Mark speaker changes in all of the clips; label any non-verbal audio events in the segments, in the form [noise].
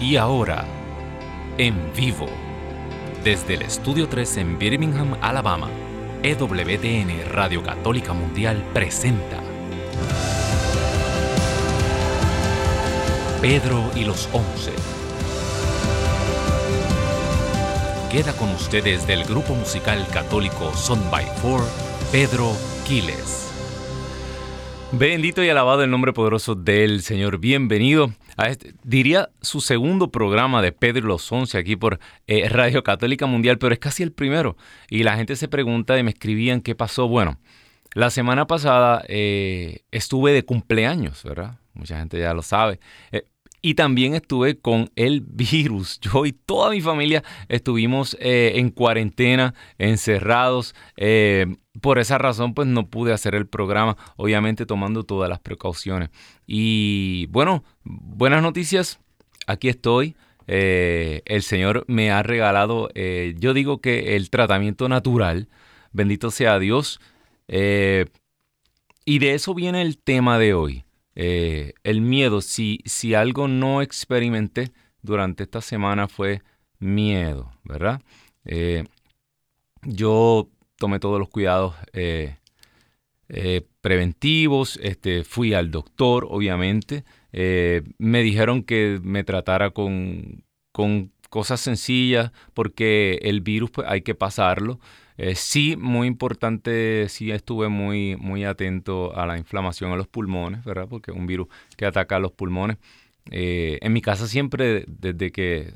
Speaker 1: Y ahora, en vivo, desde el Estudio 3 en Birmingham, Alabama, EWTN Radio Católica Mundial presenta Pedro y los Once. Queda con ustedes del grupo musical católico Son by Four, Pedro Quiles. Bendito y alabado el nombre poderoso del Señor. Bienvenido este, diría su segundo programa de Pedro los Once aquí por eh, Radio Católica Mundial, pero es casi el primero. Y la gente se pregunta y me escribían qué pasó. Bueno, la semana pasada eh, estuve de cumpleaños, ¿verdad? Mucha gente ya lo sabe. Eh, y también estuve con el virus. [laughs] Yo y toda mi familia estuvimos en cuarentena, encerrados. por esa razón, pues no pude hacer el programa, obviamente tomando todas las precauciones. Y bueno, buenas noticias, aquí estoy. Eh, el Señor me ha regalado, eh, yo digo que el tratamiento natural, bendito sea Dios. Eh, y de eso viene el tema de hoy, el miedo. Si, si algo no experimenté durante esta semana fue miedo, ¿verdad? yo tomé todos los cuidados preventivos, este, fui al doctor, obviamente, eh, me dijeron que me tratara con, con, cosas sencillas porque el virus pues, hay que pasarlo. Eh, sí, muy importante, sí estuve muy, muy atento a la inflamación a los pulmones, ¿verdad? Porque es un virus que ataca a los pulmones. Eh, en mi casa siempre, desde que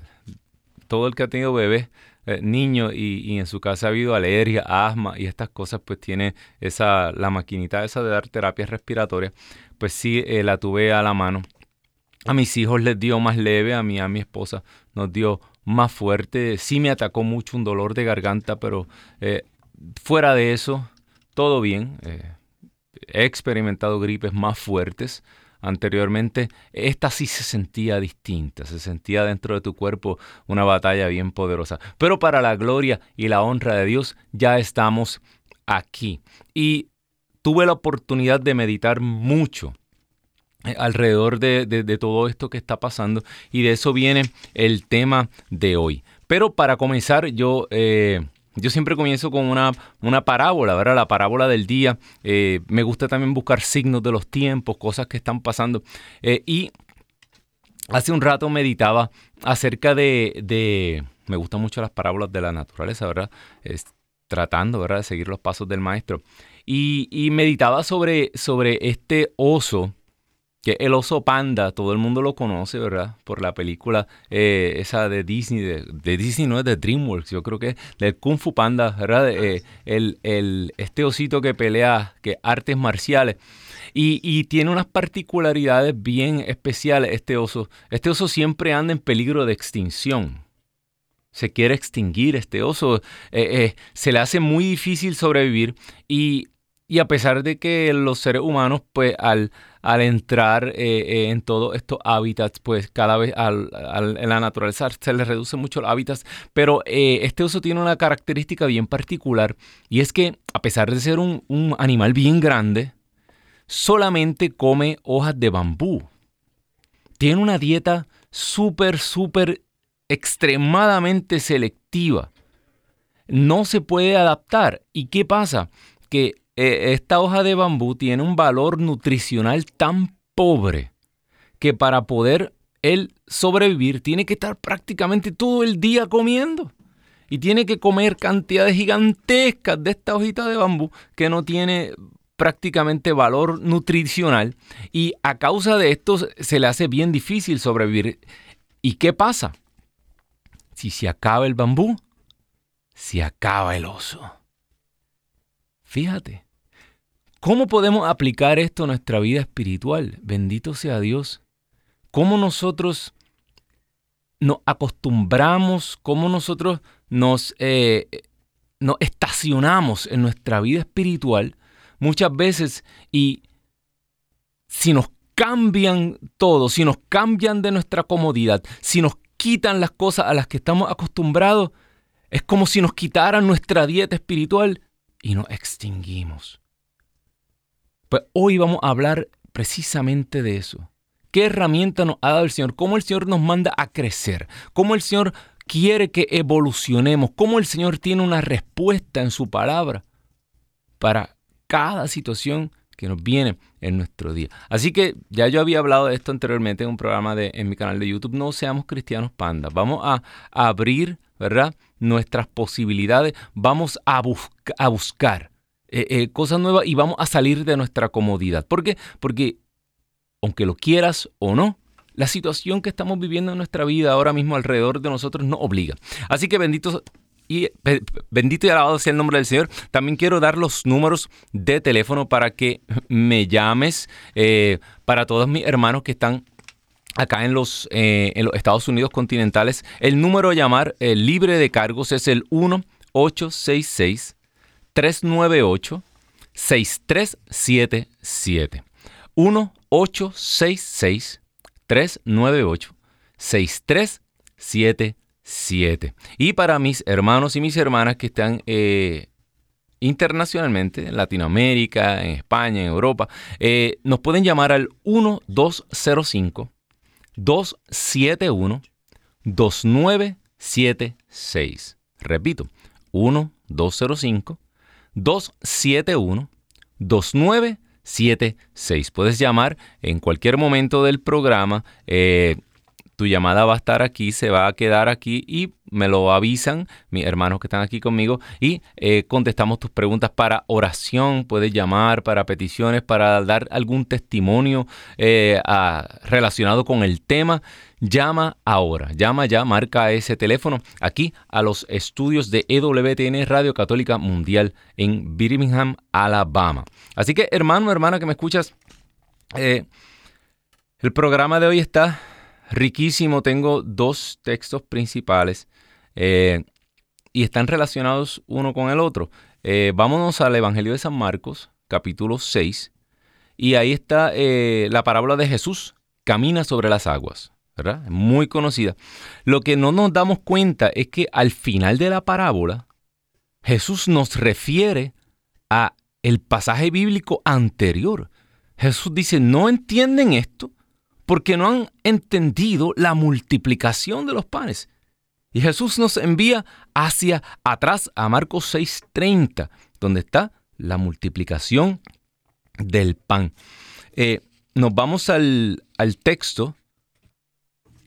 Speaker 1: todo el que ha tenido bebés, eh, niño y, en su casa ha habido alergia, asma y estas cosas, pues tiene esa, la maquinita esa de dar terapias respiratorias, pues sí la tuve a la mano. A mis hijos les dio más leve, a mí, a mi esposa nos dio más fuerte. Sí me atacó mucho un dolor de garganta, pero eh, fuera de eso, todo bien. he experimentado gripes más fuertes anteriormente, esta sí se sentía distinta, se sentía dentro de tu cuerpo una batalla bien poderosa. Pero para la gloria y la honra de Dios ya estamos aquí. Y tuve la oportunidad de meditar mucho eh, alrededor de, todo esto que está pasando y de eso viene el tema de hoy. Pero para comenzar yo... Eh, yo siempre comienzo con una, una parábola, ¿verdad? La parábola del día. Eh, me gusta también buscar signos de los tiempos, cosas que están pasando. Eh, y hace un rato meditaba acerca de, de, Me gustan mucho las parábolas de la naturaleza, ¿verdad? tratando, ¿verdad? De seguir los pasos del maestro. Y, y meditaba sobre, sobre este oso que el oso panda, todo el mundo lo conoce, ¿verdad? Por la película eh, esa de Disney, de, Disney no es de DreamWorks, yo creo que es del Kung Fu Panda, ¿verdad? Eh, el, el, este osito que pelea, que artes marciales. Y, y, tiene unas particularidades bien especiales este oso. Este oso siempre anda en peligro de extinción. Se quiere extinguir este oso. Eh, se le hace muy difícil sobrevivir y, y a pesar de que los seres humanos, pues al al entrar eh, eh, en todos estos hábitats, pues cada vez en la naturaleza se les reduce mucho los hábitats, pero eh, este oso tiene una característica bien particular y es que a pesar de ser un, un animal bien grande, solamente come hojas de bambú. Tiene una dieta súper, súper, extremadamente selectiva. No se puede adaptar. ¿Y qué pasa? Que eh, esta hoja de bambú tiene un valor nutricional tan pobre que para poder él sobrevivir tiene que estar prácticamente todo el día comiendo. Y tiene que comer cantidades gigantescas de esta hojita de bambú que no tiene prácticamente valor nutricional. Y a causa de esto se le hace bien difícil sobrevivir. ¿Y qué pasa? Si se acaba el bambú, se acaba el oso. Fíjate. ¿Cómo podemos aplicar esto a nuestra vida espiritual? Bendito sea Dios. ¿Cómo nosotros nos acostumbramos, cómo nosotros nos, eh, nos estacionamos en nuestra vida espiritual muchas veces y si nos cambian todo, si nos cambian de nuestra comodidad, si nos quitan las cosas a las que estamos acostumbrados, es como si nos quitaran nuestra dieta espiritual y nos extinguimos. Pues hoy vamos a hablar precisamente de eso. qué herramienta nos ha dado el Señor, cómo el Señor nos manda a crecer, cómo el Señor quiere que evolucionemos, cómo el Señor tiene una respuesta en su palabra para cada situación que nos viene en nuestro día. Así que ya yo había hablado de esto anteriormente en un programa de, en mi canal de YouTube, No seamos cristianos panda. Vamos a, abrir, ¿verdad? Nuestras posibilidades, vamos a, a buscar eh, eh, cosas nuevas y vamos a salir de nuestra comodidad. ¿Por qué? Porque aunque lo quieras o no, la situación que estamos viviendo en nuestra vida ahora mismo alrededor de nosotros nos obliga. Así que bendito y bendito y alabado sea el nombre del Señor. También quiero dar los números de teléfono para que me llames eh, para todos mis hermanos que están acá en los, eh, Estados Unidos continentales. El número a llamar libre de cargos es el 1866 398 6377. 1866 398 6377 y para mis hermanos y mis hermanas que están eh, internacionalmente, en Latinoamérica, en España, en Europa, eh, nos pueden llamar al 1205 271 2976. Repito, 1205 271 2976. Puedes llamar en cualquier momento del programa. Eh, tu llamada va a estar aquí, se va a quedar aquí y me lo avisan mis hermanos que están aquí conmigo y eh, contestamos tus preguntas para oración, puedes llamar para peticiones, para dar algún testimonio eh, relacionado con el tema. Llama ahora, llama ya, marca ese teléfono aquí a los estudios de EWTN Radio Católica Mundial en Birmingham, Alabama. Así que hermano, hermana que me escuchas, eh, el programa de hoy está riquísimo. Tengo dos textos principales eh, y están relacionados uno con el otro. Eh, vámonos al Evangelio de San Marcos, capítulo 6, y ahí está eh, la parábola de Jesús, camina sobre las aguas. ¿verdad? Muy conocida. Lo que no nos damos cuenta es que al final de la parábola, Jesús nos refiere a el pasaje bíblico anterior. Jesús dice, ¿no entienden esto? Porque no han entendido la multiplicación de los panes. Y Jesús nos envía hacia atrás a Marcos 6:30, donde está la multiplicación del pan. Eh, nos vamos al, texto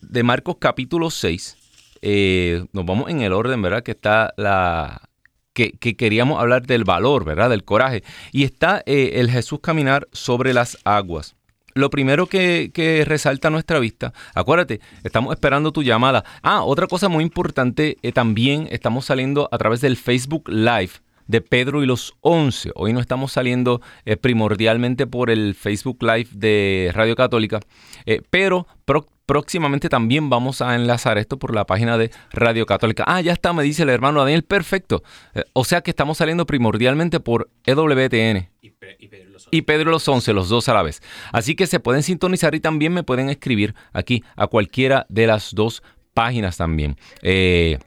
Speaker 1: de Marcos capítulo 6. Eh, nos vamos en el orden, ¿verdad? Que está la... Que, queríamos hablar del valor, ¿verdad? Del coraje. Y está eh, el Jesús caminar sobre las aguas lo primero que, resalta nuestra vista, acuérdate, estamos esperando tu llamada. Ah, otra cosa muy importante, eh, también estamos saliendo a través del Facebook Live de Pedro y los Once. Hoy no estamos saliendo eh, primordialmente por el Facebook Live de Radio Católica, eh, pero próximamente también vamos a enlazar esto por la página de Radio Católica. Ah, ya está, me dice el hermano Daniel, perfecto. o sea que estamos saliendo primordialmente por EWTN. Y, y y Pedro los 11, los dos a la vez. Así que se pueden sintonizar y también me pueden escribir aquí a cualquiera de las dos páginas también. Eh,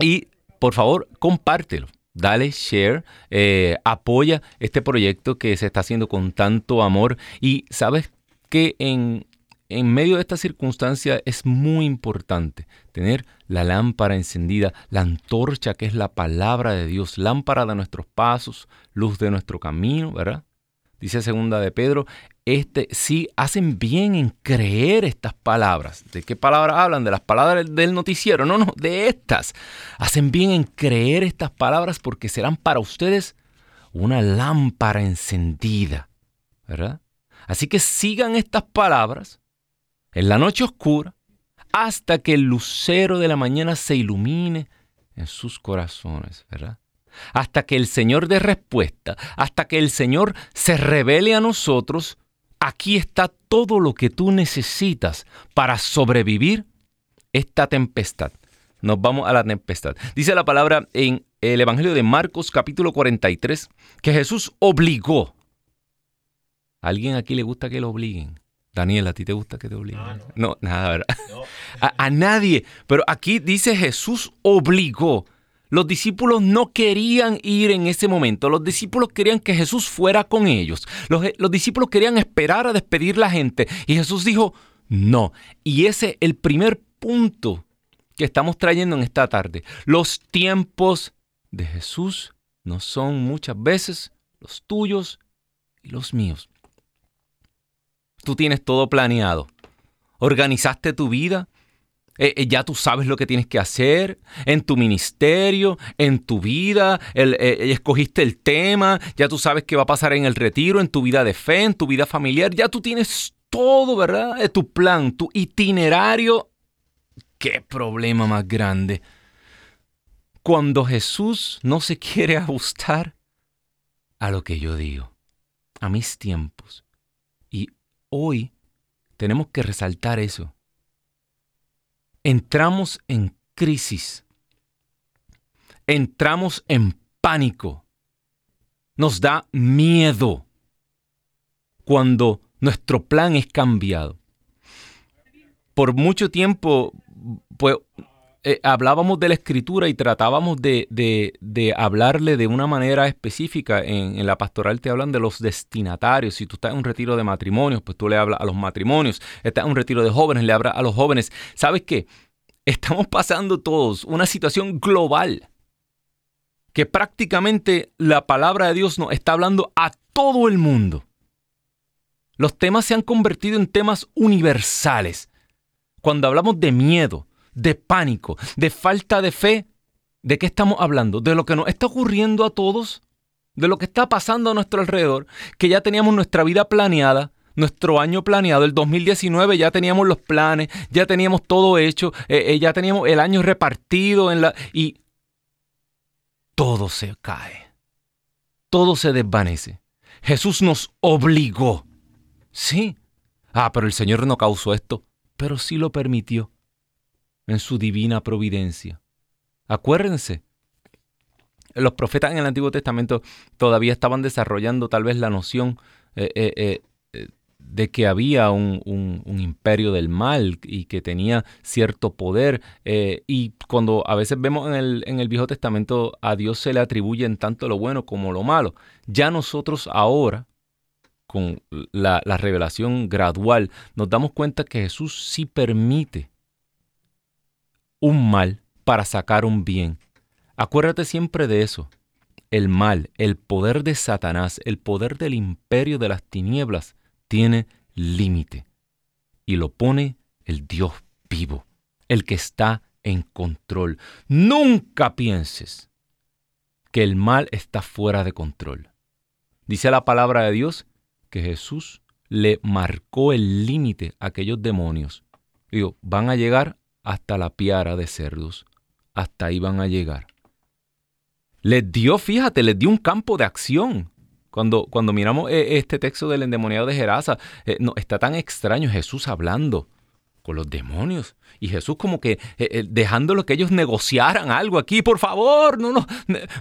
Speaker 1: y por favor, compártelo. Dale share, eh, apoya este proyecto que se está haciendo con tanto amor y sabes que en, en medio de esta circunstancia es muy importante tener la lámpara encendida, la antorcha que es la palabra de Dios, lámpara de nuestros pasos, luz de nuestro camino, ¿verdad? dice segunda de Pedro, este, sí hacen bien en creer estas palabras. ¿De qué palabras hablan? De las palabras del noticiero. No, no, de estas. Hacen bien en creer estas palabras porque serán para ustedes una lámpara encendida. ¿Verdad? Así que sigan estas palabras en la noche oscura hasta que el lucero de la mañana se ilumine en sus corazones. ¿Verdad? hasta que el Señor dé respuesta, hasta que el Señor se revele a nosotros, aquí está todo lo que tú necesitas para sobrevivir esta tempestad. Nos vamos a la tempestad. Dice la palabra en el Evangelio de Marcos capítulo 43 que Jesús obligó. ¿A alguien aquí le gusta que lo obliguen? Daniel, ¿a ti te gusta que te obliguen? No, nada, ¿verdad? [laughs] a nadie. Pero aquí dice Jesús obligó Los discípulos no querían ir en ese momento. Los discípulos querían que Jesús fuera con ellos. Los, los discípulos querían esperar a despedir la gente. Y Jesús dijo, no. Y ese es el primer punto que estamos trayendo en esta tarde. Los tiempos de Jesús no son muchas veces los tuyos y los míos. Tú tienes todo planeado. Organizaste tu vida, eh, eh, ya tú sabes lo que tienes que hacer en tu ministerio, en tu vida, eh, escogiste el tema, ya tú sabes qué va a pasar en el retiro, en tu vida de fe, en tu vida familiar, ya tú tienes todo, ¿verdad? Tu plan, tu itinerario. ¿Qué problema más grande? Cuando Jesús no se quiere [laughs] ajustar a lo que yo digo, a mis tiempos. Hoy tenemos que resaltar eso. Entramos en crisis, entramos en pánico, nos da miedo cuando nuestro plan es cambiado. Por mucho tiempo, pues, eh, hablábamos de la escritura y tratábamos de, hablarle de una manera específica. En, en, la pastoral te hablan de los destinatarios. Si tú estás en un retiro de matrimonios, pues tú le hablas a los matrimonios. Estás en un retiro de jóvenes, le hablas a los jóvenes. ¿Sabes qué? Estamos pasando todos una situación global que prácticamente la palabra de Dios nos está hablando a todo el mundo. Los temas se han convertido en temas universales. Cuando hablamos de miedo, de pánico, de falta de fe, ¿de qué estamos hablando? ¿De lo que nos está ocurriendo a todos? ¿De lo que está pasando a nuestro alrededor? Que ya teníamos nuestra vida planeada, nuestro año planeado, el 2019 ya teníamos los planes, ya teníamos todo hecho, eh, eh, ya teníamos el año repartido en la... y todo se cae, todo se desvanece. Jesús nos obligó. Sí. Ah, pero el Señor no causó esto, pero sí lo permitió en su divina providencia. Acuérdense, los profetas en el Antiguo Testamento todavía estaban desarrollando tal vez la noción eh, eh, eh, de que había un, imperio del mal y que tenía cierto poder. y cuando a veces vemos en el, en el, Viejo Testamento a Dios se le atribuye en tanto lo bueno como lo malo. Ya nosotros ahora, con la revelación gradual, nos damos cuenta que Jesús sí permite un mal para sacar un bien. Acuérdate siempre de eso. El mal, el poder de Satanás, el poder del imperio de las tinieblas, tiene límite. Y lo pone el Dios vivo, el que está en control. Nunca pienses que el mal está fuera de control. Dice la palabra de Dios que Jesús le marcó el límite a aquellos demonios. Digo, van a llegar hasta la piara de cerdos. Hasta ahí van a llegar. Les dio, fíjate, les dio un campo de acción. Cuando, cuando miramos eh, este texto del endemoniado de Gerasa, eh, no, está tan extraño Jesús hablando con los demonios. Y Jesús como que eh, dejándolo que ellos negociaran algo aquí, por favor, no, no,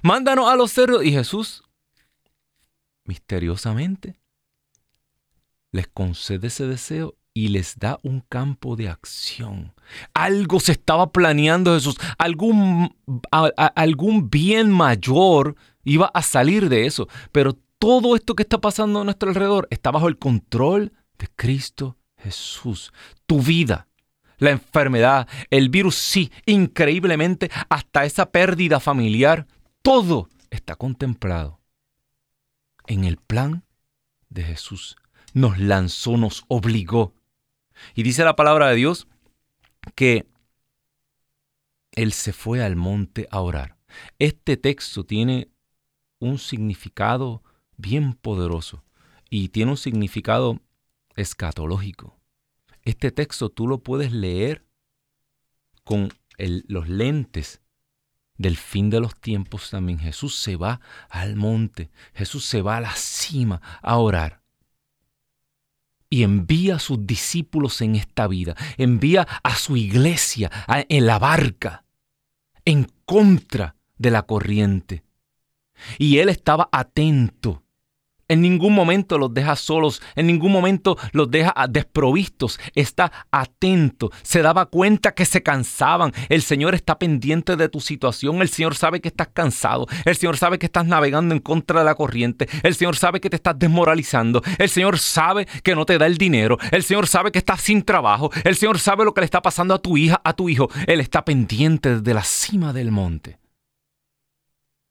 Speaker 1: mándanos a los cerdos. Y Jesús, misteriosamente, les concede ese deseo y les da un campo de acción. Algo se estaba planeando Jesús, algún, algún bien mayor iba a salir de eso, pero todo esto que está pasando a nuestro alrededor está bajo el control de Cristo Jesús. Tu vida, la enfermedad, el virus, sí, increíblemente, hasta esa pérdida familiar, todo está contemplado en el plan de Jesús. Nos lanzó, nos obligó y dice la palabra de Dios que él se fue al monte a orar. Este texto tiene un significado bien poderoso y tiene un significado escatológico. Este texto tú lo puedes leer con los lentes del fin de los tiempos también. Jesús se va al monte, Jesús se va a la cima a orar y envía a sus discípulos en esta vida, envía a su iglesia en la barca, en contra de la corriente. Y él estaba atento En ningún momento los deja solos, en ningún momento los deja desprovistos. Está atento, se daba cuenta que se cansaban. El Señor está pendiente de tu situación, el Señor sabe que estás cansado, el Señor sabe que estás navegando en contra de la corriente, el Señor sabe que te estás desmoralizando, el Señor sabe que no te da el dinero, el Señor sabe que estás sin trabajo, el Señor sabe lo que le está pasando a tu hija, a tu hijo. Él está pendiente desde la cima del monte.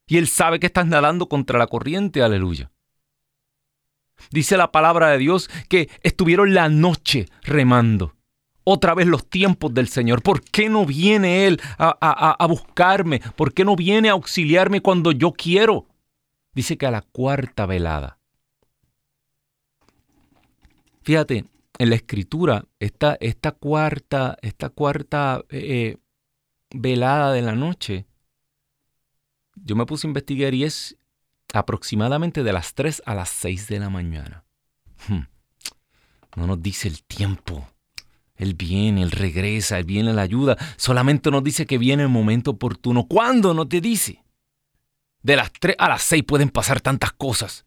Speaker 1: Y Él sabe que estás nadando contra la corriente, aleluya. Dice la palabra de Dios que estuvieron la noche remando. Otra vez los tiempos del Señor. ¿Por qué no viene Él a, buscarme? ¿Por qué no viene a auxiliarme cuando yo quiero? Dice que a la cuarta velada. Fíjate, en la escritura, esta, esta cuarta, esta cuarta eh, eh, velada de la noche, yo me puse a investigar y es aproximadamente de las 3 a las 6 de la mañana. Hmm. No nos dice el tiempo. Él viene, Él regresa, Él viene la ayuda. Solamente nos dice que viene el momento oportuno. ¿Cuándo? No te dice. De las 3 a las 6 pueden pasar tantas cosas.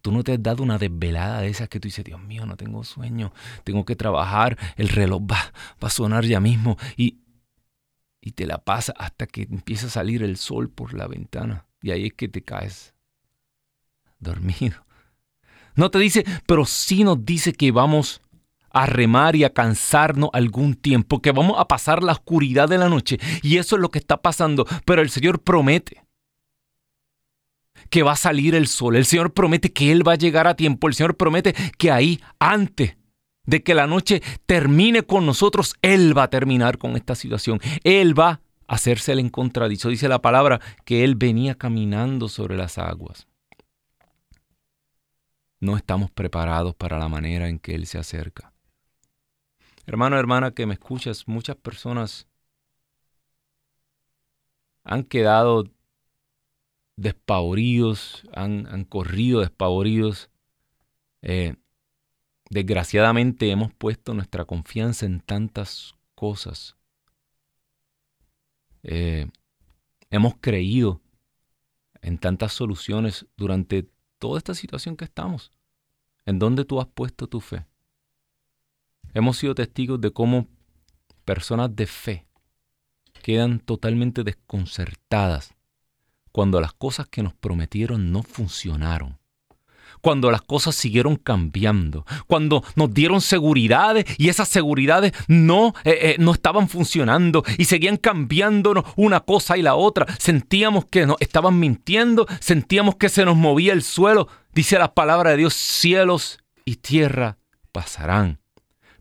Speaker 1: Tú no te has dado una desvelada de esas que tú dices, Dios mío, no tengo sueño, tengo que trabajar, el reloj va, va a sonar ya mismo y, y te la pasa hasta que empieza a salir el sol por la ventana. Y ahí es que te caes dormido. No te dice, pero sí nos dice que vamos a remar y a cansarnos algún tiempo, que vamos a pasar la oscuridad de la noche. Y eso es lo que está pasando. Pero el Señor promete que va a salir el sol. El Señor promete que Él va a llegar a tiempo. El Señor promete que ahí, antes de que la noche termine con nosotros, Él va a terminar con esta situación. Él va hacerse el contradicho. Dice la palabra que Él venía caminando sobre las aguas. No estamos preparados para la manera en que Él se acerca. Hermano, hermana que me escuchas, muchas personas han quedado despavoridos, han, han corrido despavoridos. Eh, desgraciadamente hemos puesto nuestra confianza en tantas cosas eh, hemos creído en tantas soluciones durante toda esta situación que estamos. ¿En dónde tú has puesto tu fe? Hemos sido testigos de cómo personas de fe quedan totalmente desconcertadas cuando las cosas que nos prometieron no funcionaron cuando las cosas siguieron cambiando, cuando nos dieron seguridades y esas seguridades no, eh, eh, no estaban funcionando y seguían cambiándonos una cosa y la otra. Sentíamos que nos estaban mintiendo, sentíamos que se nos movía el suelo. Dice la palabra de Dios, cielos y tierra pasarán,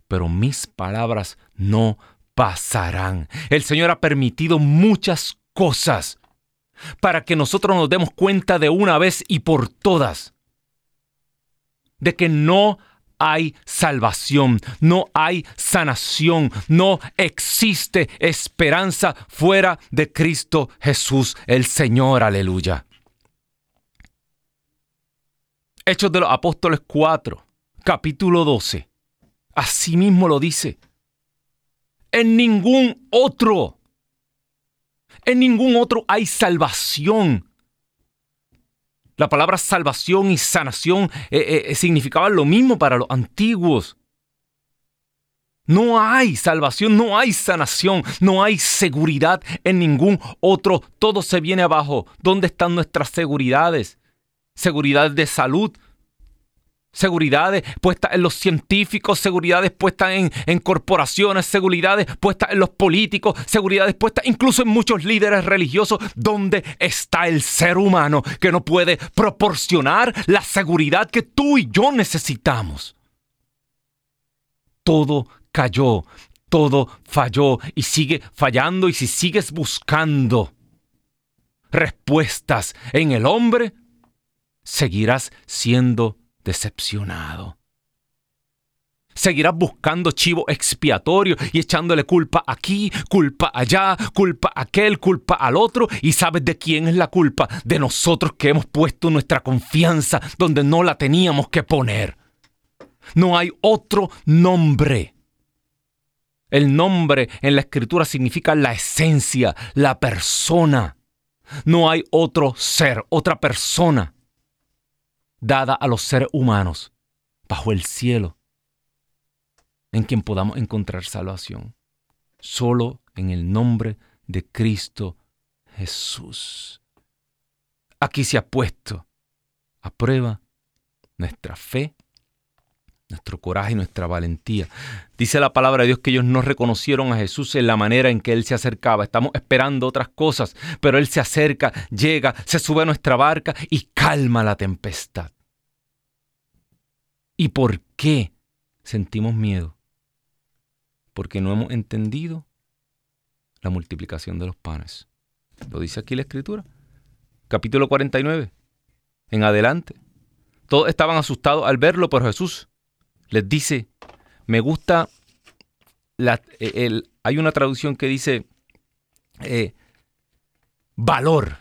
Speaker 1: pero mis palabras no pasarán. El Señor ha permitido muchas cosas para que nosotros nos demos cuenta de una vez y por todas de que no hay salvación, no hay sanación, no existe esperanza fuera de Cristo Jesús el Señor, aleluya. Hechos de los Apóstoles 4, capítulo 12. Así mismo lo dice. En ningún otro, en ningún otro hay salvación la palabra salvación y sanación eh, eh, significaban lo mismo para los antiguos. No hay salvación, no hay sanación, no hay seguridad en ningún otro. Todo se viene abajo. ¿Dónde están nuestras seguridades? Seguridad de salud, seguridades puestas en los científicos, seguridades puestas en, corporaciones, seguridades puestas en los políticos, seguridades puestas incluso en muchos líderes religiosos, donde está el ser humano que no puede proporcionar la seguridad que tú y yo necesitamos. Todo cayó, todo falló y sigue fallando y si sigues buscando respuestas en el hombre, seguirás siendo decepcionado. Seguirás buscando chivo expiatorio y echándole culpa aquí, culpa allá, culpa aquel, culpa al otro. ¿Y sabes de quién es la culpa? De nosotros que hemos puesto nuestra confianza donde no la teníamos que poner. No hay otro nombre. El nombre en la escritura significa la esencia, la persona. No hay otro ser, otra persona dada a los seres humanos bajo el cielo en quien podamos encontrar salvación. Solo en el nombre de Cristo Jesús. Aquí se ha puesto a prueba nuestra fe, nuestro coraje y nuestra valentía. Dice la palabra de Dios que ellos no reconocieron a Jesús en la manera en que Él se acercaba. Estamos esperando otras cosas, pero Él se acerca, llega, se sube a nuestra barca y calma la tempestad. ¿Y por qué sentimos miedo? Porque no hemos entendido la multiplicación de los panes. Lo dice aquí la escritura. Capítulo 49. En adelante. Todos estaban asustados al verlo, pero Jesús les dice, me gusta, la, eh, hay una traducción que dice, eh, valor.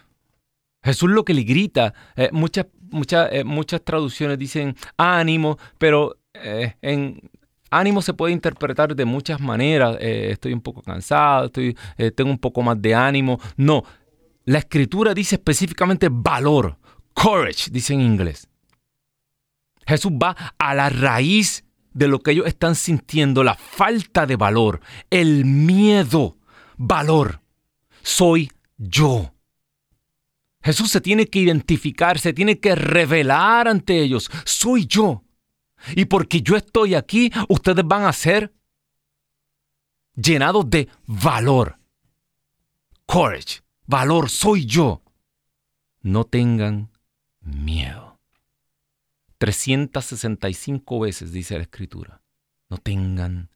Speaker 1: Jesús lo que le grita, eh, muchas, muchas, muchas traducciones dicen ánimo, pero en ánimo se puede interpretar de muchas maneras. estoy un poco cansado, estoy, tengo un poco más de ánimo. No, la escritura dice específicamente valor, courage, dice en inglés. Jesús va a la raíz de lo que ellos están sintiendo, la falta de valor, el miedo, valor. Soy yo. Jesús se tiene que identificar, se tiene que revelar ante ellos. Soy yo. Y porque yo estoy aquí, ustedes van a ser llenados de valor. Courage, valor, soy yo. No tengan miedo. 365 veces dice la escritura. No tengan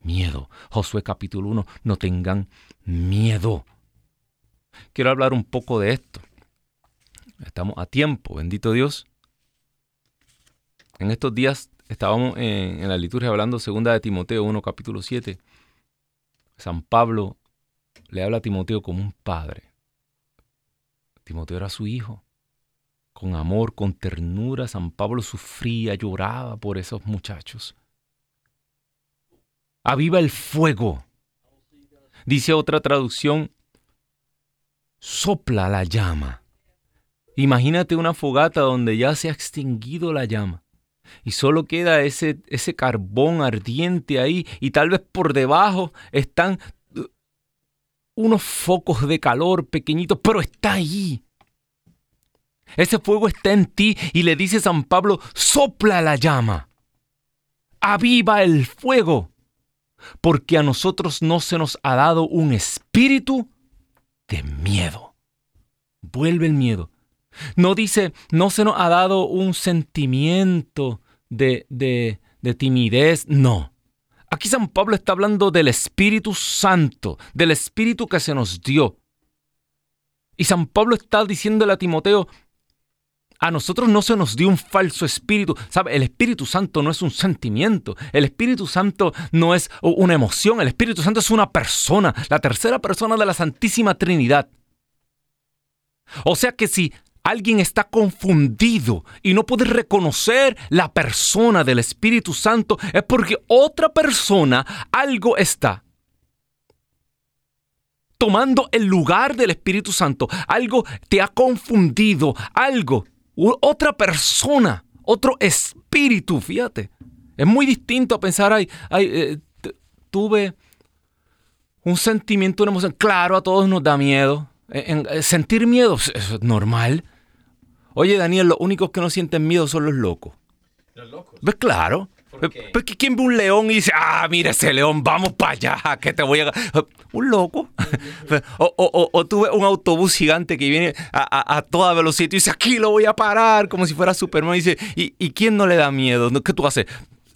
Speaker 1: miedo. Josué capítulo 1, no tengan miedo. Quiero hablar un poco de esto. Estamos a tiempo, bendito Dios. En estos días estábamos en, la liturgia hablando segunda de Timoteo 1 capítulo 7. San Pablo le habla a Timoteo como un padre. Timoteo era su hijo con amor, con ternura, San Pablo sufría, lloraba por esos muchachos. Aviva el fuego. Dice otra traducción, sopla la llama. Imagínate una fogata donde ya se ha extinguido la llama y solo queda ese, ese carbón ardiente ahí y tal vez por debajo están uh, unos focos de calor pequeñitos, pero está ahí. Ese fuego está en ti y le dice San Pablo, sopla la llama, aviva el fuego, porque a nosotros no se nos ha dado un espíritu de miedo. Vuelve el miedo. No dice, no se nos ha dado un sentimiento de, de, de timidez, no. Aquí San Pablo está hablando del Espíritu Santo, del Espíritu que se nos dio. Y San Pablo está diciéndole a Timoteo, a nosotros no se nos dio un falso espíritu. ¿Sabe? El Espíritu Santo no es un sentimiento. El Espíritu Santo no es una emoción. El Espíritu Santo es una persona, la tercera persona de la Santísima Trinidad. O sea que si alguien está confundido y no puede reconocer la persona del Espíritu Santo, es porque otra persona algo está tomando el lugar del Espíritu Santo. Algo te ha confundido, algo otra persona, otro espíritu, fíjate. Es muy distinto a pensar, ay, ay eh, tuve un sentimiento, una emoción. Claro, a todos nos da miedo. Eh, sentir miedo es normal. Oye, Daniel, los únicos que no sienten miedo son los locos. ¿Los locos? ¿Ves? Claro. Porque ¿quién ve un león y dice, ah, mira ese león, vamos para allá, que te voy a... Un loco. o, o, o, tú ves un autobús gigante que viene a, toda velocidad y dice, aquí lo voy a parar, como si fuera Superman. Y dice, ¿y, quién no le da miedo? ¿Qué tú haces?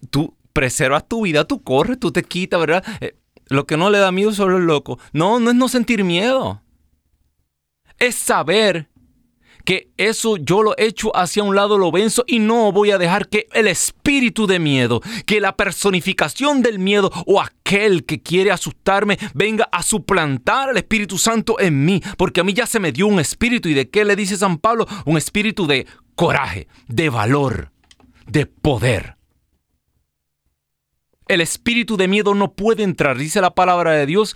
Speaker 1: Tú preservas tu vida, tú corres, tú te quitas, ¿verdad? Eh, lo que no le da miedo son los locos. No, no es no sentir miedo. Es saber que eso yo lo echo hacia un lado, lo venzo y no voy a dejar que el espíritu de miedo, que la personificación del miedo o aquel que quiere asustarme venga a suplantar al Espíritu Santo en mí, porque a mí ya se me dio un espíritu y de qué le dice San Pablo, un espíritu de coraje, de valor, de poder. El espíritu de miedo no puede entrar, dice la palabra de Dios,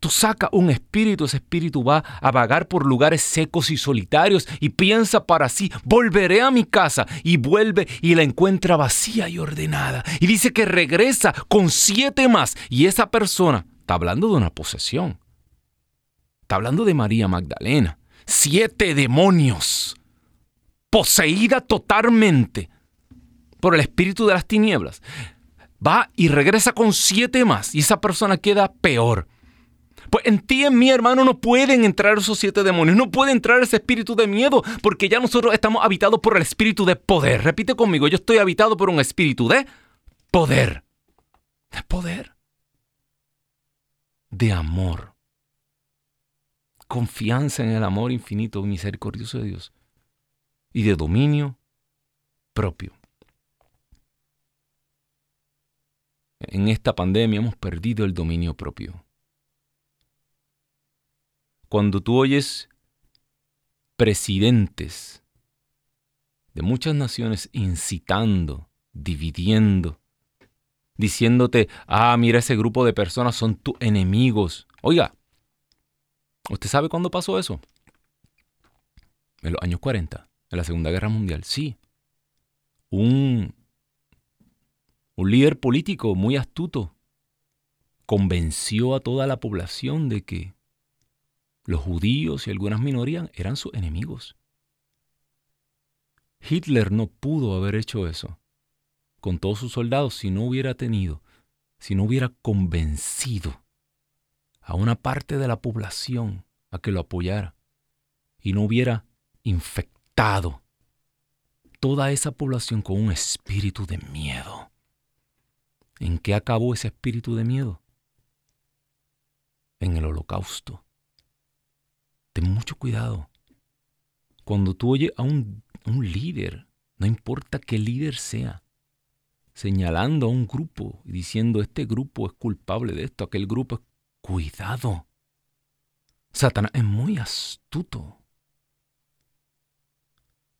Speaker 1: Tú sacas un espíritu, ese espíritu va a vagar por lugares secos y solitarios y piensa para sí, volveré a mi casa y vuelve y la encuentra vacía y ordenada. Y dice que regresa con siete más y esa persona está hablando de una posesión. Está hablando de María Magdalena. Siete demonios. Poseída totalmente por el espíritu de las tinieblas. Va y regresa con siete más y esa persona queda peor pues en ti, en mi hermano, no pueden entrar esos siete demonios, no puede entrar ese espíritu de miedo, porque ya nosotros estamos habitados por el espíritu de poder. Repite conmigo, yo estoy habitado por un espíritu de poder. De poder. De amor. Confianza en el amor infinito, misericordioso de Dios. Y de dominio propio. En esta pandemia hemos perdido el dominio propio. Cuando tú oyes presidentes de muchas naciones incitando, dividiendo, diciéndote, ah, mira, ese grupo de personas son tus enemigos. Oiga, ¿usted sabe cuándo pasó eso? En los años 40, en la Segunda Guerra Mundial. Sí. Un, un líder político muy astuto convenció a toda la población de que los judíos y algunas minorías eran sus enemigos. Hitler no pudo haber hecho eso con todos sus soldados si no hubiera tenido, si no hubiera convencido a una parte de la población a que lo apoyara y no hubiera infectado toda esa población con un espíritu de miedo. ¿En qué acabó ese espíritu de miedo? En el holocausto mucho cuidado. Cuando tú oyes a un, líder, no importa qué líder sea, señalando a un grupo y diciendo este grupo es culpable de esto, aquel grupo es cuidado. Satanás es muy astuto.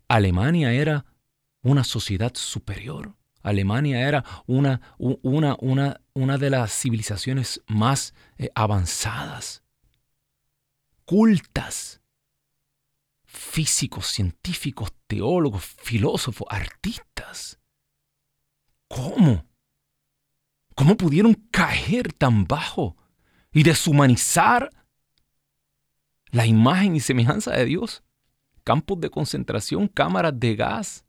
Speaker 1: Alemania era una sociedad superior. Alemania era una, una, una, una de las civilizaciones más eh, avanzadas cultas, físicos, científicos, teólogos, filósofos, artistas. ¿Cómo? ¿Cómo pudieron caer tan bajo y deshumanizar la imagen y semejanza de Dios? Campos de concentración, cámaras de gas.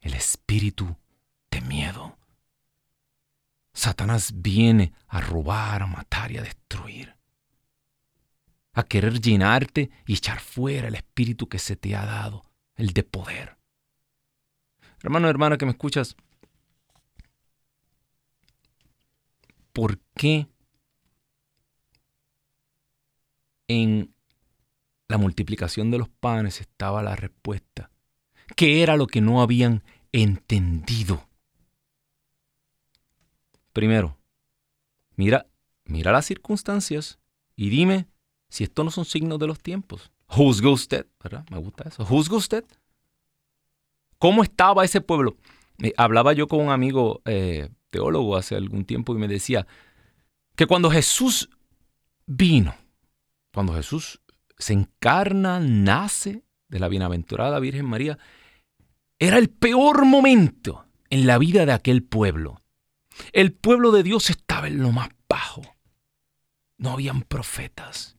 Speaker 1: El espíritu de miedo. Satanás viene a robar, a matar y a destruir a querer llenarte y echar fuera el espíritu que se te ha dado, el de poder. Hermano, hermana que me escuchas, ¿por qué en la multiplicación de los panes estaba la respuesta? ¿Qué era lo que no habían entendido? Primero, mira, mira las circunstancias y dime si estos no son signos de los tiempos. Juzgue usted, ¿verdad? Me gusta eso. Juzgue usted. ¿Cómo estaba ese pueblo? Eh, hablaba yo con un amigo eh, teólogo hace algún tiempo y me decía que cuando Jesús vino, cuando Jesús se encarna, nace de la bienaventurada Virgen María, era el peor momento en la vida de aquel pueblo. El pueblo de Dios estaba en lo más bajo. No habían profetas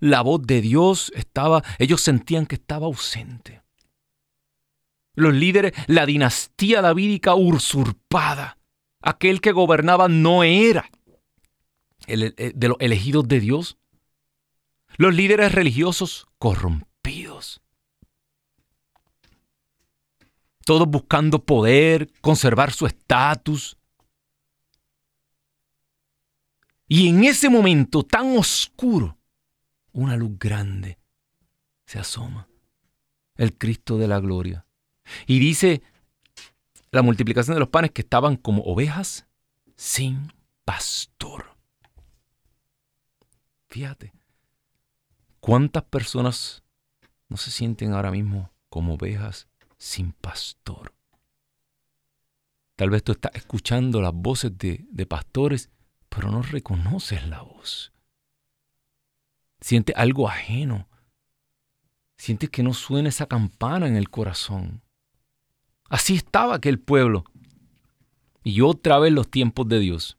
Speaker 1: la voz de Dios estaba, ellos sentían que estaba ausente. Los líderes, la dinastía davídica usurpada, aquel que gobernaba no era el, de los elegidos de Dios. Los líderes religiosos corrompidos. Todos buscando poder, conservar su estatus. Y en ese momento tan oscuro, una luz grande se asoma, el Cristo de la gloria. Y dice la multiplicación de los panes que estaban como ovejas sin pastor. Fíjate, ¿cuántas personas no se sienten ahora mismo como ovejas sin pastor? Tal vez tú estás escuchando las voces de, de pastores, pero no reconoces la voz. Sientes algo ajeno. Sientes que no suena esa campana en el corazón. Así estaba aquel pueblo. Y otra vez los tiempos de Dios.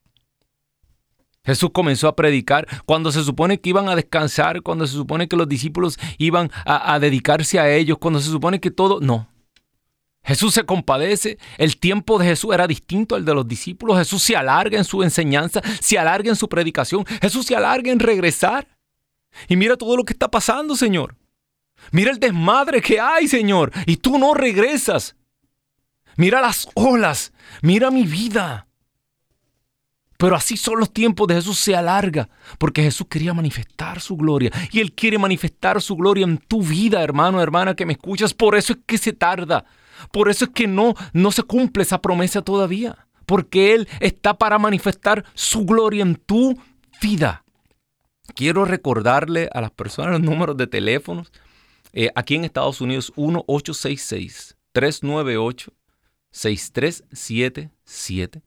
Speaker 1: Jesús comenzó a predicar cuando se supone que iban a descansar, cuando se supone que los discípulos iban a, a, dedicarse a ellos, cuando se supone que todo... No. Jesús se compadece, el tiempo de Jesús era distinto al de los discípulos, Jesús se alarga en su enseñanza, se alarga en su predicación, Jesús se alarga en regresar. Y mira todo lo que está pasando, Señor. Mira el desmadre que hay, Señor, y tú no regresas. Mira las olas, mira mi vida. Pero así son los tiempos de Jesús, se alarga, porque Jesús quería manifestar su gloria. Y Él quiere manifestar su gloria en tu vida, hermano, hermana, que me escuchas. Por eso es que se tarda. Por eso es que no, no se cumple esa promesa todavía. Porque Él está para manifestar su gloria en tu vida. Quiero recordarle a las personas los números de teléfonos. Eh, aquí en Estados Unidos, 1-866-398-6377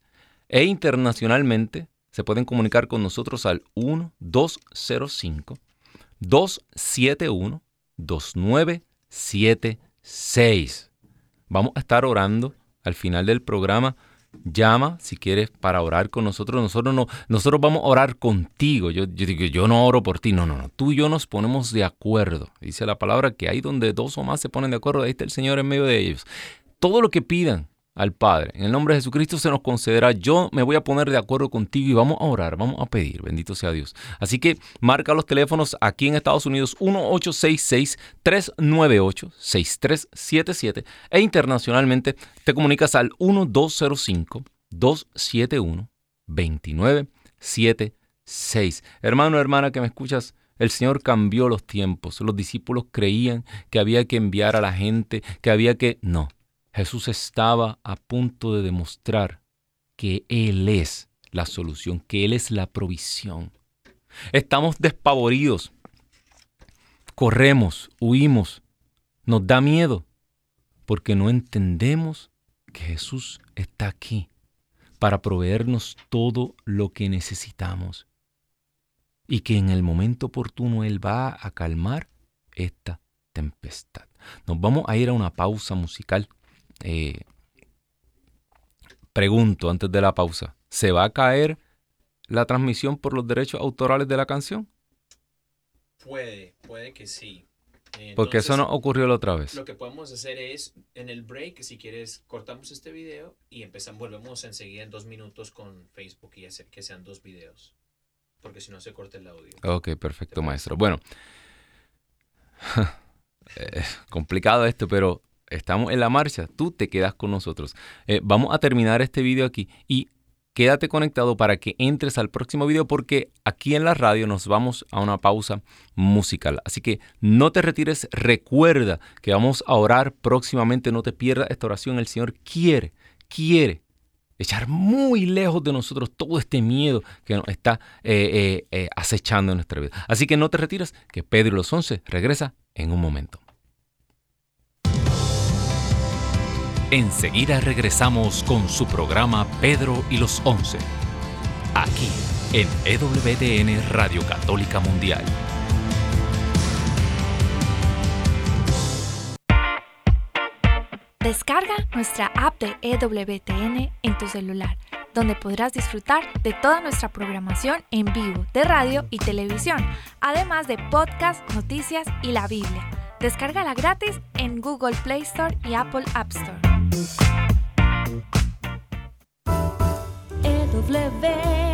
Speaker 1: e internacionalmente se pueden comunicar con nosotros al 1-205-271-2976. Vamos a estar orando al final del programa. Llama si quieres para orar con nosotros. Nosotros no, nosotros vamos a orar contigo. Yo, yo digo, yo no oro por ti. No, no, no. Tú y yo nos ponemos de acuerdo. Dice la palabra que hay donde dos o más se ponen de acuerdo, ahí está el Señor en medio de ellos. Todo lo que pidan al Padre. En el nombre de Jesucristo se nos concederá. Yo me voy a poner de acuerdo contigo y vamos a orar, vamos a pedir. Bendito sea Dios. Así que marca los teléfonos aquí en Estados Unidos 1866-398-6377 e internacionalmente te comunicas al 1205-271-2976. Hermano, hermana que me escuchas. El Señor cambió los tiempos. Los discípulos creían que había que enviar a la gente, que había que... No, Jesús estaba a punto de demostrar que Él es la solución, que Él es la provisión. Estamos despavoridos, corremos, huimos, nos da miedo, porque no entendemos que Jesús está aquí para proveernos todo lo que necesitamos y que en el momento oportuno Él va a calmar esta tempestad. Nos vamos a ir a una pausa musical eh, pregunto antes de la pausa, ¿se va a caer la transmisión por los derechos autorales de la canción?
Speaker 2: Puede, puede que sí.
Speaker 1: Porque eso no ocurrió la otra vez.
Speaker 2: Lo que podemos hacer es, en el break, si quieres, cortamos este video y empezamos, volvemos enseguida en dos minutos con Facebook y hacer que sean dos videos. Porque si no se corta el audio.
Speaker 1: Ok, perfecto, maestro. Bueno, [laughs] eh, complicado esto, pero estamos en la marcha, tú te quedas con nosotros. Eh, vamos a terminar este video aquí y quédate conectado para que entres al próximo video porque aquí en la radio nos vamos a una pausa musical. Así que no te retires, recuerda que vamos a orar próximamente, no te pierdas esta oración. El Señor quiere, quiere echar muy lejos de nosotros todo este miedo que nos está eh, eh, acechando en nuestra vida. Así que no te retires, que Pedro y los once regresa en un momento. Enseguida regresamos con su programa Pedro y los Once, aquí en EWTN Radio Católica Mundial.
Speaker 3: Descarga nuestra app de EWTN en tu celular, donde podrás disfrutar de toda nuestra programación en vivo de radio y televisión, además de podcast, noticias y la Biblia. Descárgala gratis en Google Play Store y Apple App Store.
Speaker 4: EWTN,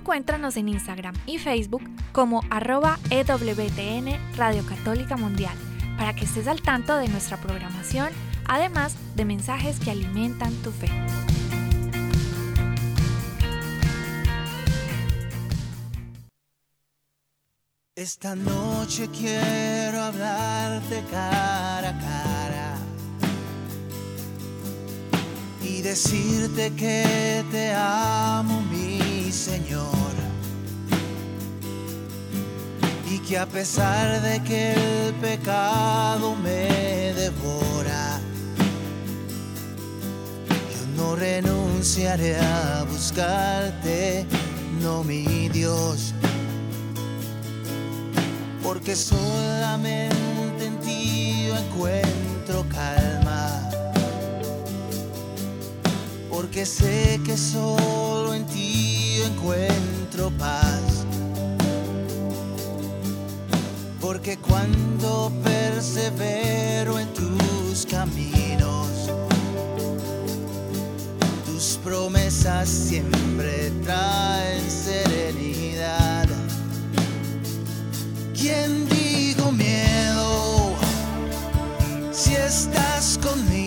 Speaker 3: Encuéntranos en Instagram y Facebook como arroba EWTN Radio Católica Mundial para que estés al tanto de nuestra programación, además de mensajes que alimentan tu fe.
Speaker 5: Esta noche quiero hablarte cara a cara y decirte que te amo, Señor. Y que a pesar de que el pecado me devora, yo no renunciaré a buscarte, no mi Dios porque solamente en ti yo encuentro calma. Porque sé que solo en ti encuentro paz. Porque cuando persevero en tus caminos, tus promesas siempre traen serenidad. ¿Quién dijo miedo si estás conmigo?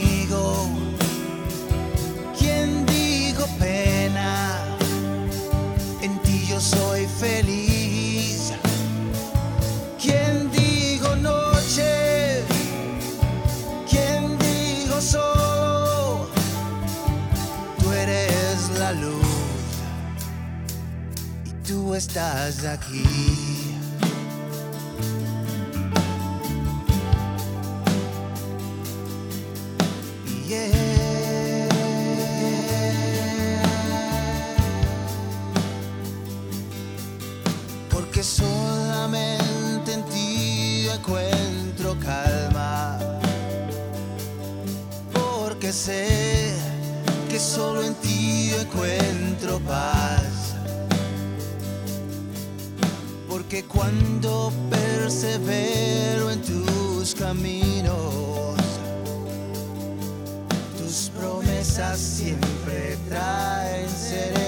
Speaker 5: Calma. Porque sé que solo en ti encuentro paz. Porque cuando persevero en tus caminos, tus promesas siempre traen serenidad.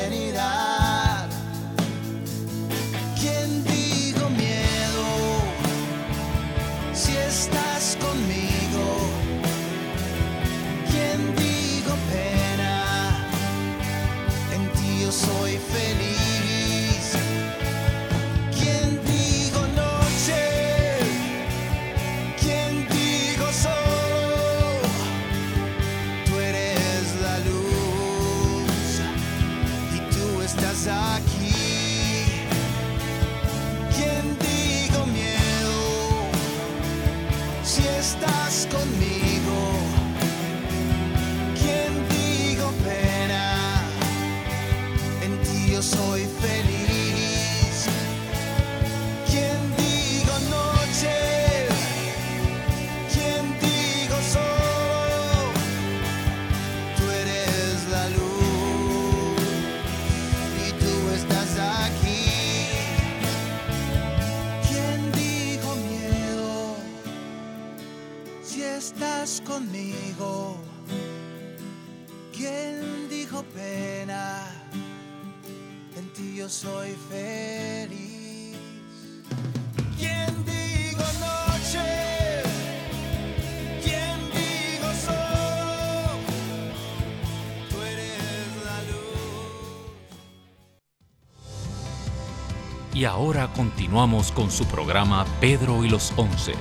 Speaker 5: Y
Speaker 1: ahora continuamos con su programa Pedro y los Once,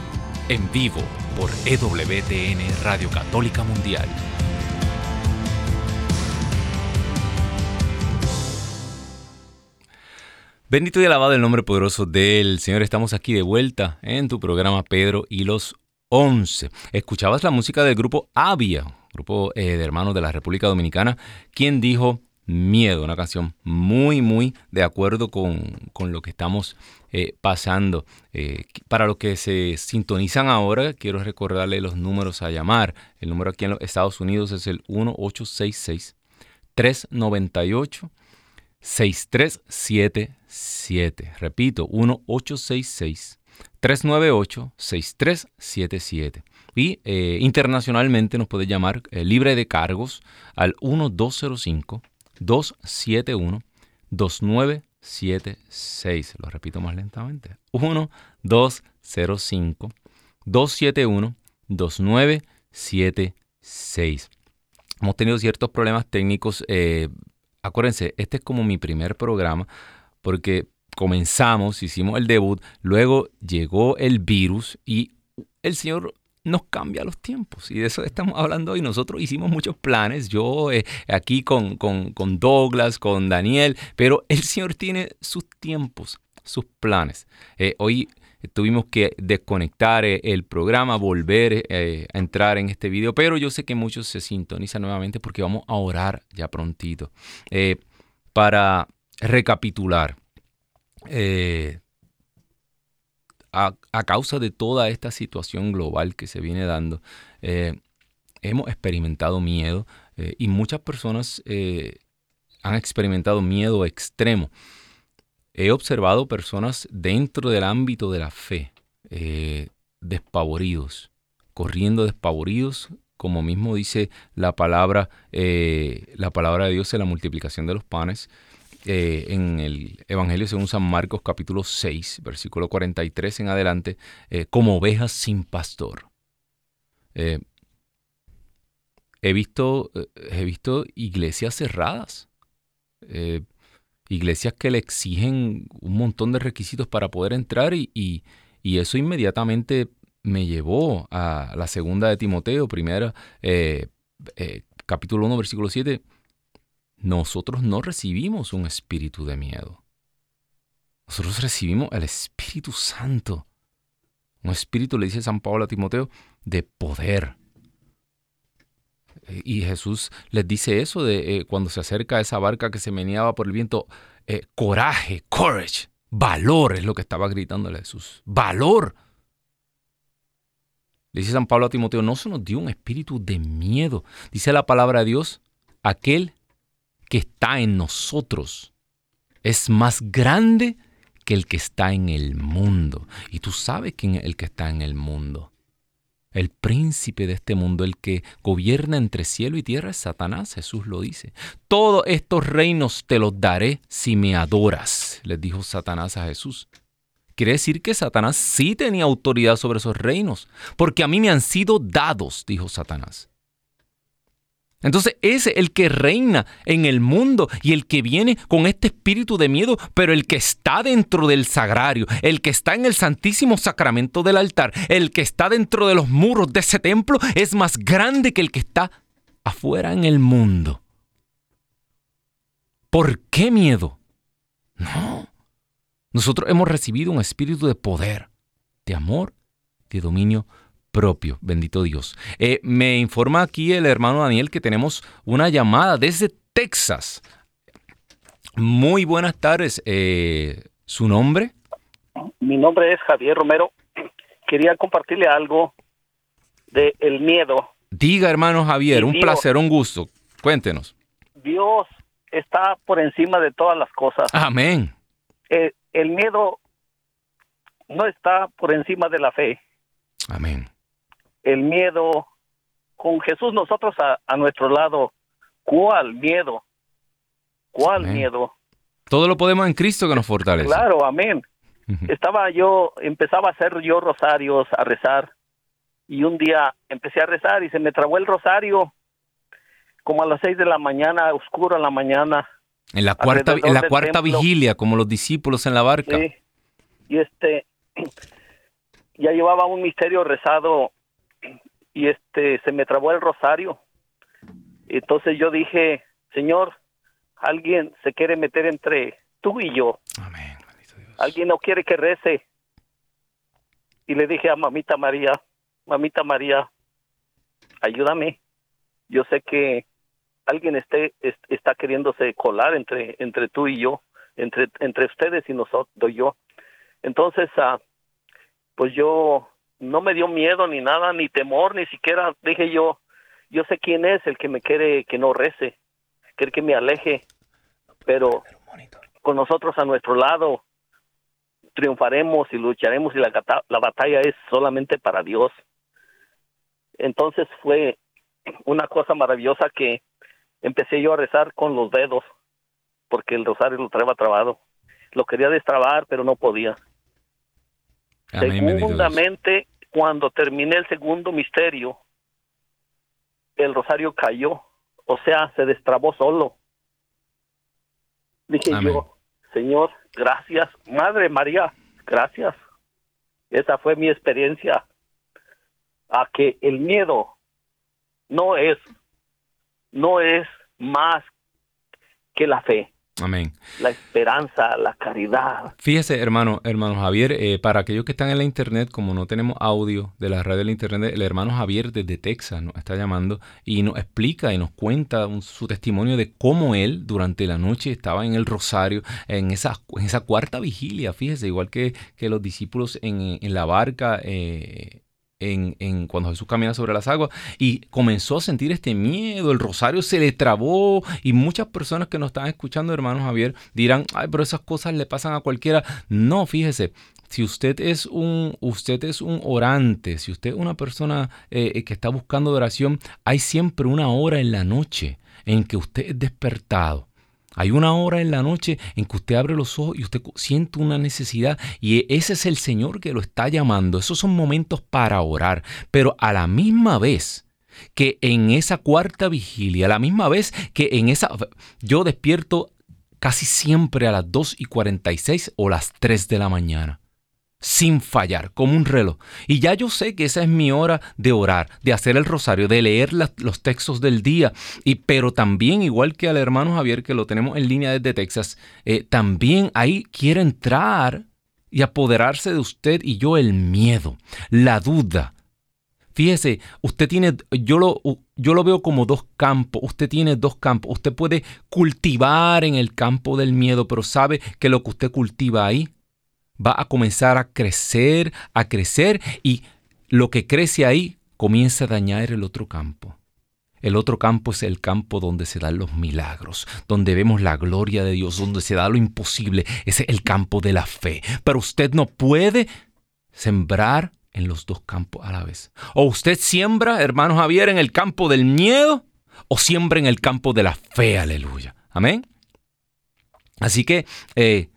Speaker 1: en vivo por EWTN Radio Católica Mundial. Bendito y alabado el nombre poderoso del Señor. Estamos aquí de vuelta en tu programa Pedro y los Once. Escuchabas la música del grupo Avia, grupo eh, de hermanos de la República Dominicana, quien dijo Miedo, una canción muy, muy de acuerdo con, lo que estamos eh, pasando. Eh, para los que se sintonizan ahora, quiero recordarle los números a llamar. El número aquí en los Estados Unidos es el 1866 398 6377. Repito, 1866 398 6377. Y eh, internacionalmente nos puede llamar libre de cargos al 1205 271 2976. Lo repito más lentamente. 1 205 271 2976. Hemos tenido ciertos problemas técnicos. Eh, acuérdense, este es como mi primer programa porque comenzamos, hicimos el debut, luego llegó el virus y el Señor nos cambia los tiempos. Y de eso estamos hablando hoy. Nosotros hicimos muchos planes, yo eh, aquí con, con, Douglas, con Daniel, pero el Señor tiene sus tiempos, sus planes. Eh, hoy tuvimos que desconectar eh, el programa, volver a entrar en este video, pero yo sé que muchos se sintonizan nuevamente porque vamos a orar ya prontito. para recapitular, a, causa de toda esta situación global que se viene dando, eh, hemos experimentado miedo eh, y muchas personas eh, han experimentado miedo extremo. He observado personas dentro del ámbito de la fe, despavoridos, corriendo despavoridos, como mismo dice la palabra, la palabra de Dios en la multiplicación de los panes, eh, en el Evangelio según San Marcos capítulo 6, versículo 43 en adelante, eh, como ovejas sin pastor. Eh, he, visto, he visto iglesias cerradas, iglesias que le exigen un montón de requisitos para poder entrar y, y, y eso inmediatamente me llevó a la segunda de Timoteo, primera, capítulo 1, versículo 7 nosotros no recibimos un espíritu de miedo. Nosotros recibimos el Espíritu Santo. Un espíritu, le dice San Pablo a Timoteo, de poder. Y Jesús les dice eso de eh, cuando se acerca a esa barca que se meneaba por el viento, eh, coraje, courage, valor es lo que estaba gritándole Jesús. Valor. Le dice San Pablo a Timoteo, no se nos dio un espíritu de miedo. Dice la palabra de Dios, aquel que está en nosotros es más grande que el que está en el mundo. Y tú sabes quién es el que está en el mundo. El príncipe de este mundo, el que gobierna entre cielo y tierra, es Satanás, Jesús lo dice. Todos estos reinos te los daré si me adoras, les dijo Satanás a Jesús. Quiere decir que Satanás sí tenía autoridad sobre esos reinos, porque a mí me han sido dados, dijo Satanás. Entonces es el que reina en el mundo y el que viene con este espíritu de miedo, pero el que está dentro del sagrario, el que está en el santísimo sacramento del altar, el que está dentro de los muros de ese templo es más grande que el que está afuera en el mundo. ¿Por qué miedo? No. Nosotros hemos recibido un espíritu de poder, de amor, de dominio propio, bendito Dios. Eh, me informa aquí el hermano Daniel que tenemos una llamada desde Texas. Muy buenas tardes. Eh, ¿Su nombre?
Speaker 6: Mi nombre es Javier Romero. Quería compartirle algo de el miedo.
Speaker 1: Diga, hermano Javier, un placer, un gusto. Cuéntenos.
Speaker 6: Dios está por encima de todas las cosas.
Speaker 1: Amén.
Speaker 6: Eh, el miedo no está por encima de la fe.
Speaker 1: Amén
Speaker 6: el miedo, con Jesús nosotros a, nuestro lado, ¿cuál miedo? ¿Cuál miedo?
Speaker 1: Todo lo podemos en Cristo que nos fortalece.
Speaker 6: Claro, amén. Estaba yo, empezaba a hacer yo rosarios, a rezar, y un día empecé a rezar y se me trabó el rosario como a las seis de la mañana, oscuro en la mañana.
Speaker 1: En la cuarta, en la cuarta vigilia, como los discípulos en la barca. Sí.
Speaker 6: Y este, [clears throat] ya llevaba un misterio rezado y este se me trabó el rosario. Entonces yo dije, Señor, alguien se quiere meter entre tú y yo. Amén. Alguien no quiere que rece. Y le dije a mamita María, mamita María, ayúdame. yo sé que alguien esté est- está queriéndose colar entre entre tú y yo, entre entre ustedes y nosotros yo. Entonces, ah, pues yo no me dio miedo ni nada, ni temor, ni siquiera dije yo, yo sé quién es el que me quiere que no rece, quiere que me aleje, pero con nosotros a nuestro lado triunfaremos y lucharemos y la, la batalla es solamente para Dios. Entonces fue una cosa maravillosa que empecé yo a rezar con los dedos, porque el rosario lo traía trabado. Lo quería destrabar, pero no podía. Segundamente, cuando terminé el segundo misterio, el rosario cayó, o sea, se destrabó solo. Dije
Speaker 1: Amén.
Speaker 6: yo, Señor, gracias, Madre María, gracias. Esa fue mi experiencia a que el miedo no es no es más que la fe,
Speaker 1: Amén.
Speaker 6: la esperanza, la caridad.
Speaker 1: Fíjese, hermano, hermano Javier, eh, para aquellos que están en la internet, como no tenemos audio de la red de la internet, el hermano Javier desde Texas nos está llamando y nos explica y nos cuenta un- su testimonio de cómo él durante la noche estaba en el rosario, en esa, en esa cuarta vigilia, fíjese, igual que, que los discípulos en, en la barca. eh, en, cuando Jesús camina sobre las aguas y comenzó a sentir este miedo, el rosario se le trabó y muchas personas que nos están escuchando, hermano Javier, dirán, ay, pero esas cosas le pasan a cualquiera. No, fíjese, si usted es un, usted es un orante, si usted es una persona eh, que está buscando oración, hay siempre una hora en la noche en que usted es despertado. Hay una hora en la noche en que usted abre los ojos y usted siente una necesidad y ese es el Señor que lo está llamando. Esos son momentos para orar, pero a la misma vez que en esa cuarta vigilia, a la misma vez que en esa... Yo despierto casi siempre a las 2 y 46 o las 3 de la mañana sin fallar, como un reloj. Y ya yo sé que esa es mi hora de orar, de hacer el rosario, de leer los textos del día. Y, pero también, igual que al hermano Javier, que lo tenemos en línea desde Texas, eh, también ahí quiere entrar y apoderarse de usted y yo el miedo, la duda. Fíjese, usted tiene, yo lo, yo lo veo como dos campos. Usted tiene dos campos. Usted puede cultivar en el campo del miedo, pero sabe que lo que usted cultiva ahí va a comenzar a crecer, a crecer y lo que crece ahí comienza a dañar el otro campo. El otro campo es el campo donde se dan los milagros, donde vemos la gloria de Dios, donde se da lo imposible. Es el campo de la fe. Pero usted no puede sembrar en los dos campos a la vez. O usted siembra, hermano Javier, en el campo del miedo o siembra en el campo de la fe. Aleluya. Amén. Así que eh,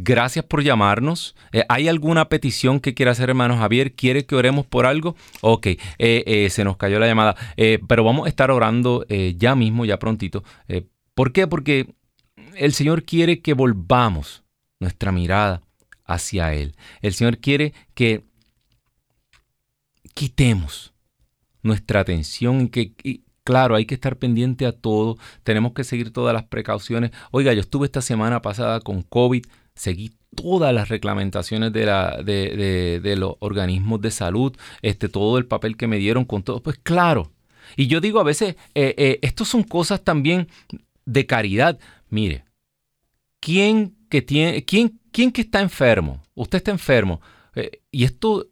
Speaker 1: Gracias por llamarnos. Eh, ¿Hay alguna petición que quiera hacer, hermano Javier? ¿Quiere que oremos por algo? Ok, eh, eh, se nos cayó la llamada. Pero vamos a estar orando ya mismo, ya prontito. ¿Por qué? Porque el Señor quiere que volvamos nuestra mirada hacia Él. El Señor quiere que quitemos nuestra atención y que... Claro, hay que estar pendiente a todo, tenemos que seguir todas las precauciones. Oiga, yo estuve esta semana pasada con COVID, seguí todas las reglamentaciones de, la, de, de, de los organismos de salud, este, todo el papel que me dieron con todo. Pues claro. Y yo digo a veces, eh, eh, estos son cosas también de caridad. Mire, ¿quién que, tiene, quién, quién que está enfermo? Usted está enfermo. Eh, y esto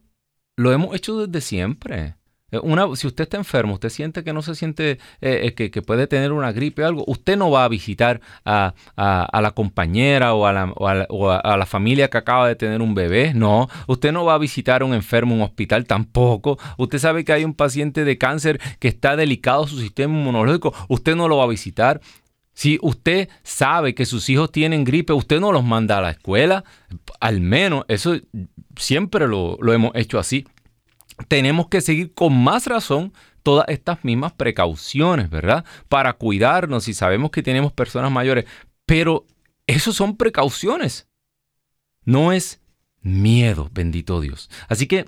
Speaker 1: lo hemos hecho desde siempre. Una, si usted está enfermo, usted siente que no se siente, eh, que, que, puede tener una gripe o algo, usted no va a visitar a, la compañera o, a la, familia que acaba de tener un bebé, no. Usted no va a visitar a un enfermo en un hospital tampoco. Usted sabe que hay un paciente de cáncer que está delicado su sistema inmunológico, usted no lo va a visitar. Si usted sabe que sus hijos tienen gripe, usted no los manda a la escuela. Al menos eso siempre lo hemos hecho así tenemos que seguir con más razón todas estas mismas precauciones, ¿verdad? Para cuidarnos si sabemos que tenemos personas mayores. Pero eso son precauciones. No es miedo, bendito Dios. Así que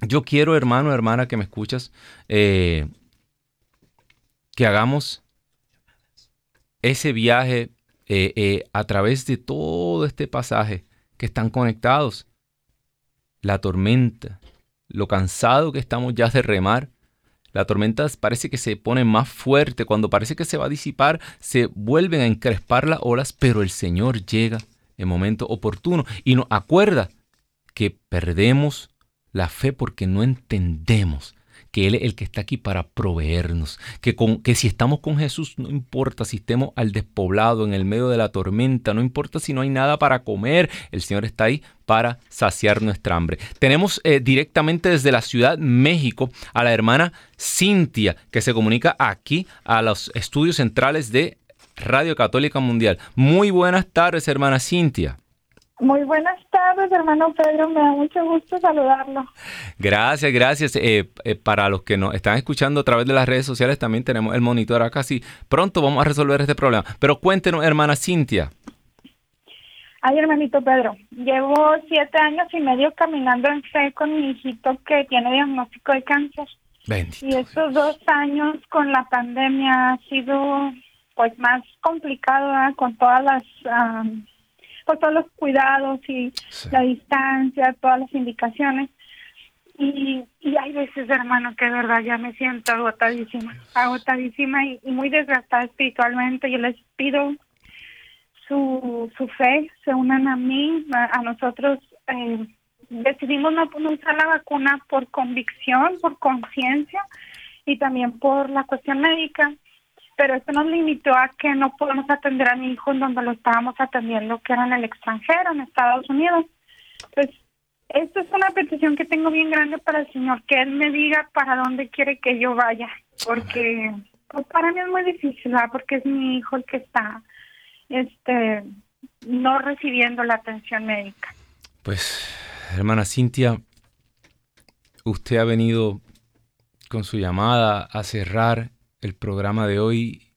Speaker 1: yo quiero, hermano, hermana, que me escuchas, eh, que hagamos ese viaje eh, eh, a través de todo este pasaje que están conectados. La tormenta, lo cansado que estamos ya de remar, La tormenta parece que se pone más fuerte. Cuando parece que se va a disipar, se vuelven a encrespar las olas, pero el Señor llega en momento oportuno y nos acuerda que perdemos la fe porque no entendemos que Él es el que está aquí para proveernos, que, con, que si estamos con Jesús, no importa si estemos al despoblado, en el medio de la tormenta, no importa si no hay nada para comer, el Señor está ahí para saciar nuestra hambre. Tenemos eh, directamente desde la Ciudad México a la hermana Cintia, que se comunica aquí a los estudios centrales de Radio Católica Mundial. Muy buenas tardes, hermana Cintia.
Speaker 7: Muy buenas tardes, hermano Pedro. Me da mucho gusto saludarlo.
Speaker 1: Gracias, gracias. Eh, eh, para los que nos están escuchando a través de las redes sociales, también tenemos el monitor acá. Sí, pronto vamos a resolver este problema. Pero cuéntenos, hermana Cintia.
Speaker 7: Ay, hermanito Pedro, llevo siete años y medio caminando en fe con mi hijito que tiene diagnóstico de cáncer.
Speaker 1: Bendito.
Speaker 7: Y estos dos años con la pandemia ha sido pues más complicado con todas las am, todos los cuidados y
Speaker 1: Sí.
Speaker 7: la distancia, todas las indicaciones. Y, y hay veces, hermano, que de verdad ya me siento agotadísima, agotadísima y, y muy desgastada espiritualmente. Yo les pido su, su fe, se unan a mí, a, a nosotros. eh, decidimos no, no usar la vacuna por convicción, por conciencia y también por la cuestión médica pero esto nos limitó a que no podemos atender a mi hijo en donde lo estábamos atendiendo, que era en el extranjero, en Estados Unidos. Pues esto es una petición que tengo bien grande para el Señor, que Él me diga para dónde quiere que yo vaya, porque pues, para mí es muy difícil, ¿verdad? porque es mi hijo el que está este no recibiendo la atención médica.
Speaker 1: Pues, hermana Cintia, usted ha venido con su llamada a cerrar el programa de hoy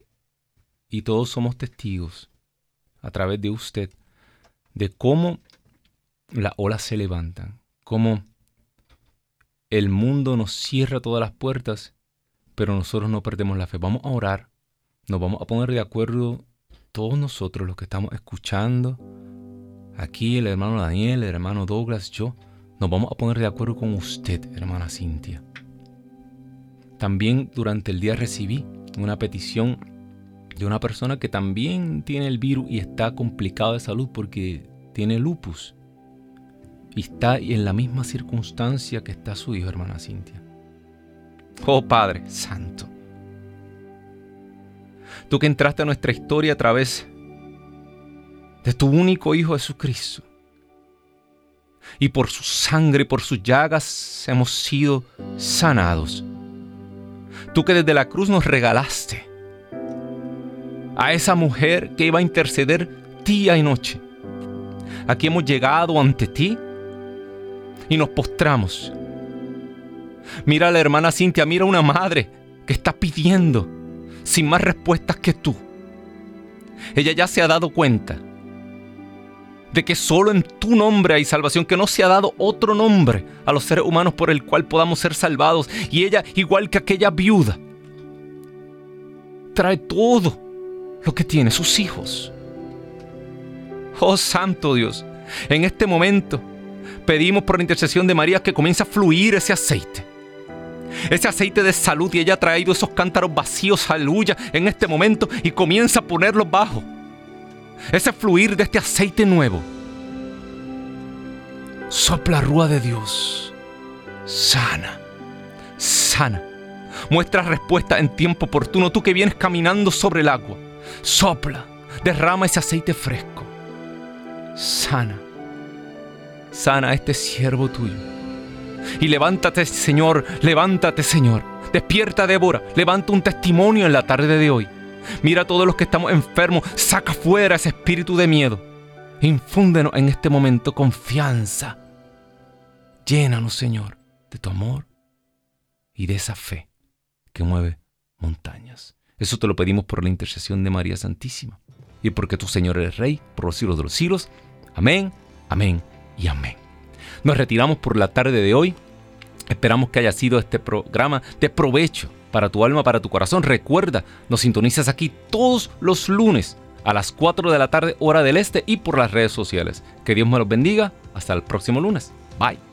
Speaker 1: y todos somos testigos a través de usted de cómo las olas se levantan, cómo el mundo nos cierra todas las puertas, pero nosotros no perdemos la fe. Vamos a orar, nos vamos a poner de acuerdo todos nosotros los que estamos escuchando, aquí el hermano Daniel, el hermano Douglas, yo, nos vamos a poner de acuerdo con usted, hermana Cintia. También durante el día recibí una petición de una persona que también tiene el virus y está complicado de salud porque tiene lupus. Y está en la misma circunstancia que está su hijo, hermana Cintia. Oh Padre Santo. Tú que entraste a nuestra historia a través de tu único Hijo Jesucristo. Y por su sangre, por sus llagas hemos sido sanados. Tú que desde la cruz nos regalaste a esa mujer que iba a interceder día y noche. Aquí hemos llegado ante ti y nos postramos. Mira a la hermana Cintia, mira a una madre que está pidiendo sin más respuestas que tú. Ella ya se ha dado cuenta de que solo en tu nombre hay salvación, que no se ha dado otro nombre a los seres humanos por el cual podamos ser salvados. Y ella, igual que aquella viuda, trae todo lo que tiene, sus hijos. Oh Santo Dios, en este momento pedimos por la intercesión de María que comience a fluir ese aceite. Ese aceite de salud y ella ha traído esos cántaros vacíos, aleluya, en este momento y comienza a ponerlos bajo. Ese fluir de este aceite nuevo. Sopla rúa de Dios. Sana. Sana. Muestra respuesta en tiempo oportuno. Tú que vienes caminando sobre el agua. Sopla. Derrama ese aceite fresco. Sana. Sana a este siervo tuyo. Y levántate, Señor. Levántate, Señor. Despierta, Débora. Levanta un testimonio en la tarde de hoy. Mira a todos los que estamos enfermos. Saca fuera ese espíritu de miedo. Infúndenos en este momento confianza. Llénanos, Señor, de tu amor y de esa fe que mueve montañas. Eso te lo pedimos por la intercesión de María Santísima y porque tu Señor eres Rey por los siglos de los siglos. Amén, amén y amén. Nos retiramos por la tarde de hoy. Esperamos que haya sido este programa de provecho para tu alma, para tu corazón. Recuerda, nos sintonizas aquí todos los lunes a las 4 de la tarde hora del este y por las redes sociales. Que Dios me los bendiga. Hasta el próximo lunes. Bye.